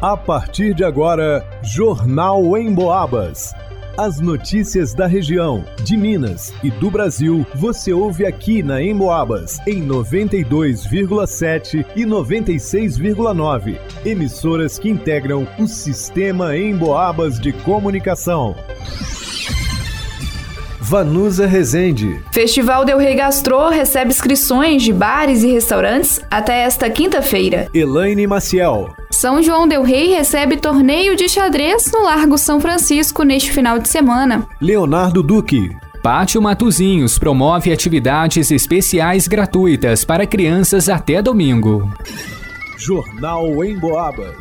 A partir de agora, Jornal em Boabas. As notícias da região, de Minas e do Brasil, você ouve aqui na Emboabas, em 92,7 e 96,9. Emissoras que integram o sistema Emboabas de comunicação. Vanusa Rezende. Festival Del Rey Gastro recebe inscrições de bares e restaurantes até esta quinta-feira. Elaine Maciel. São João Del Rey recebe torneio de xadrez no Largo São Francisco neste final de semana. Leonardo Duque. Pátio Matuzinhos promove atividades especiais gratuitas para crianças até domingo. Jornal em Boabas.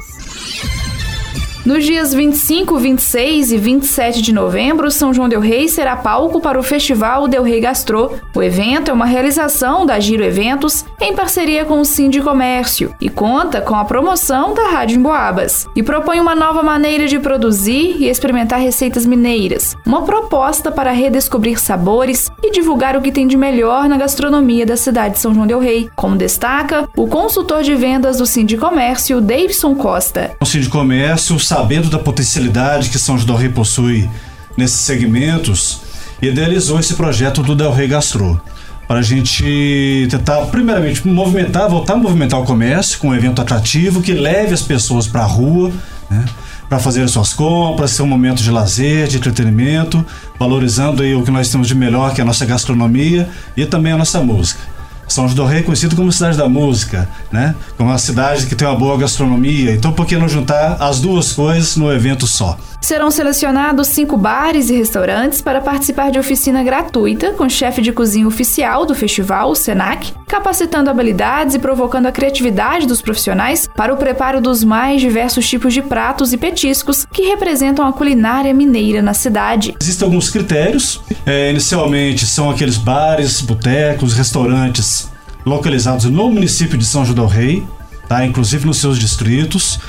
Nos dias 25, 26 e 27 de novembro, São João Del Rei será palco para o Festival Del Rei Gastro. O evento é uma realização da Giro Eventos em parceria com o de Comércio e conta com a promoção da Rádio Emboabas e propõe uma nova maneira de produzir e experimentar receitas mineiras, uma proposta para redescobrir sabores e divulgar o que tem de melhor na gastronomia da cidade de São João Del Rei, como destaca o consultor de vendas do de Comércio, Davidson Costa. O de Comércio sabendo da potencialidade que São João del Rei possui nesses segmentos, idealizou esse projeto do Del Rey Gastro para a gente tentar, primeiramente, movimentar, voltar a movimentar o comércio com um evento atrativo que leve as pessoas para a rua, né, para fazer suas compras, ser um momento de lazer, de entretenimento, valorizando aí o que nós temos de melhor, que é a nossa gastronomia e também a nossa música. São João del Rei é conhecido como cidade da música, né? Como uma cidade que tem uma boa gastronomia. Então, por que não juntar as duas coisas no evento só? Serão selecionados cinco bares e restaurantes para participar de oficina gratuita com chefe de cozinha oficial do festival, o SENAC, capacitando habilidades e provocando a criatividade dos profissionais para o preparo dos mais diversos tipos de pratos e petiscos que representam a culinária mineira na cidade. Existem alguns critérios. É, inicialmente são aqueles bares, botecos, restaurantes localizados no município de São João del Rei, tá? inclusive nos seus distritos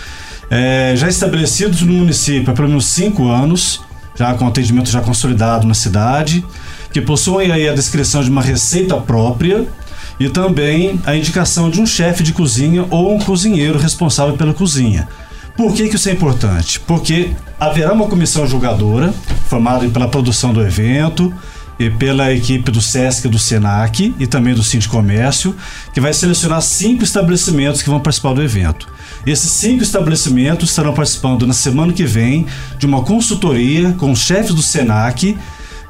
é, já estabelecidos no município há pelo menos cinco anos, já com atendimento já consolidado na cidade, que possuem aí a descrição de uma receita própria e também a indicação de um chefe de cozinha ou um cozinheiro responsável pela cozinha. Por que, que isso é importante? Porque haverá uma comissão julgadora, formada pela produção do evento, e pela equipe do SESC do SENAC e também do Comércio, que vai selecionar cinco estabelecimentos que vão participar do evento. Esses cinco estabelecimentos estarão participando na semana que vem de uma consultoria com os chefes do SENAC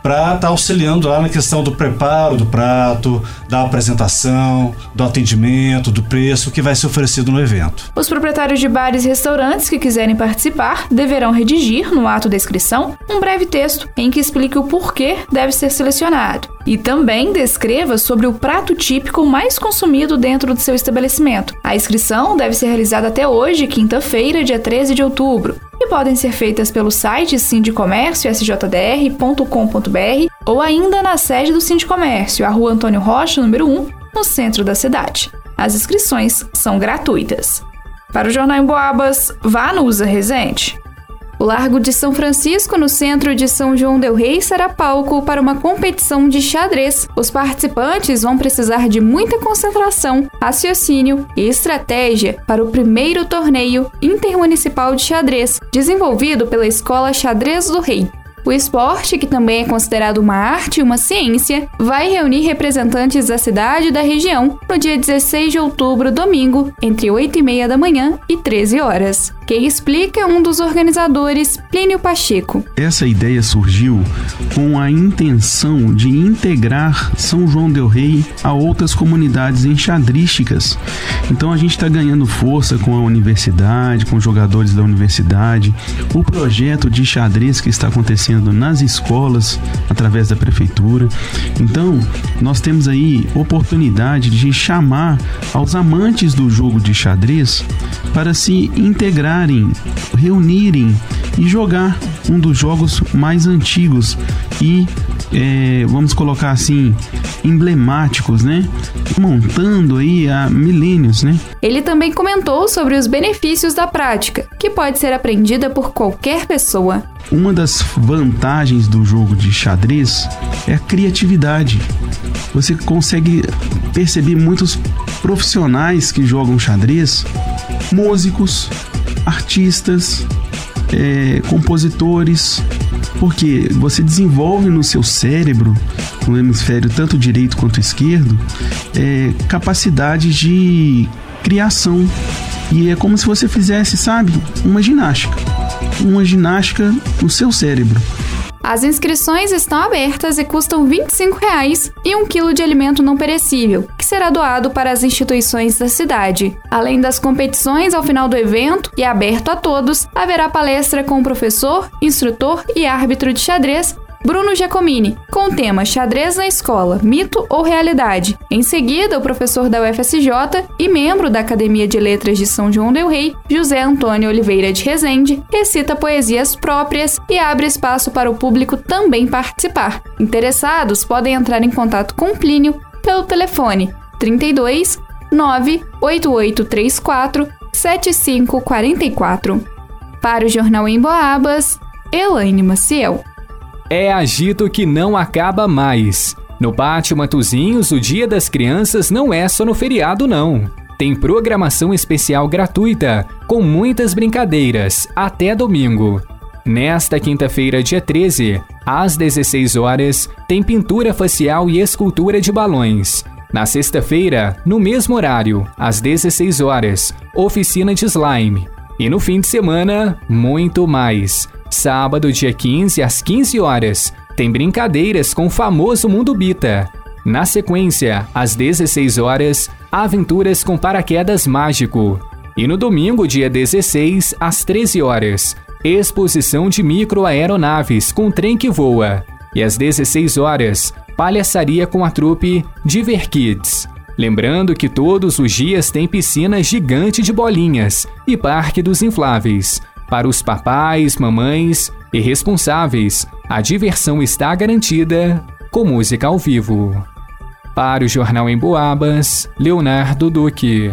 para estar tá auxiliando lá na questão do preparo do prato, da apresentação, do atendimento, do preço que vai ser oferecido no evento. Os proprietários de bares e restaurantes que quiserem participar deverão redigir, no ato da inscrição, um breve texto em que explique o porquê deve ser selecionado. E também descreva sobre o prato típico mais consumido dentro do seu estabelecimento. A inscrição deve ser realizada até hoje, quinta-feira, dia 13 de outubro e podem ser feitas pelo site sindicomércio sjdr.com.br ou ainda na sede do Sindicomércio, a Rua Antônio Rocha, número 1, no centro da cidade. As inscrições são gratuitas. Para o Jornal em Boabas, vá no Usa Resente. O Largo de São Francisco, no centro de São João del Rei, será palco para uma competição de xadrez. Os participantes vão precisar de muita concentração, raciocínio e estratégia para o primeiro torneio intermunicipal de xadrez, desenvolvido pela Escola Xadrez do Rei. O esporte, que também é considerado uma arte e uma ciência, vai reunir representantes da cidade e da região no dia 16 de outubro, domingo, entre 8 e meia da manhã e 13 horas. Quem explica é um dos organizadores, Plínio Pacheco. Essa ideia surgiu com a intenção de integrar São João del Rei a outras comunidades enxadrísticas. Então a gente está ganhando força com a universidade, com jogadores da universidade, o projeto de xadrez que está acontecendo nas escolas através da prefeitura. Então nós temos aí oportunidade de chamar aos amantes do jogo de xadrez para se integrar reunirem e jogar um dos jogos mais antigos e é, vamos colocar assim emblemáticos, né? Montando aí há milênios, né? Ele também comentou sobre os benefícios da prática, que pode ser aprendida por qualquer pessoa. Uma das vantagens do jogo de xadrez é a criatividade. Você consegue perceber muitos profissionais que jogam xadrez, músicos, artistas, é, compositores, porque você desenvolve no seu cérebro, no hemisfério tanto direito quanto esquerdo, é, capacidade de criação. E é como se você fizesse, sabe, uma ginástica. Uma ginástica no seu cérebro. As inscrições estão abertas e custam 25 reais e um quilo de alimento não perecível, que será doado para as instituições da cidade. Além das competições, ao final do evento, e aberto a todos, haverá palestra com o professor, instrutor e árbitro de xadrez Bruno Giacomini, com o tema Xadrez na Escola, Mito ou Realidade. Em seguida, o professor da UFSJ e membro da Academia de Letras de São João del Rei, José Antônio Oliveira de Rezende, recita poesias próprias e abre espaço para o público também participar. Interessados podem entrar em contato com Plínio pelo telefone 32 98834 7544. Para o Jornal em Boabas, Elaine Maciel. É agito que não acaba mais. No Pátio Matuzinhos, o Dia das Crianças não é só no feriado, não. Tem programação especial gratuita, com muitas brincadeiras, até domingo. Nesta quinta-feira, dia 13, às 16 horas, tem pintura facial e escultura de balões. Na sexta-feira, no mesmo horário, às 16 horas, oficina de slime. E no fim de semana, muito mais. Sábado, dia 15, às 15 horas, tem brincadeiras com o famoso Mundo Bita. Na sequência, às 16 horas, aventuras com paraquedas mágico. E no domingo, dia 16, às 13 horas, exposição de microaeronaves com trem que voa. E às 16 horas, palhaçaria com a trupe Diver Kids. Lembrando que todos os dias tem piscina gigante de bolinhas e parque dos infláveis. Para os papais, mamães e responsáveis, a diversão está garantida com música ao vivo. Para o Jornal em Boabas, Leonardo Duque.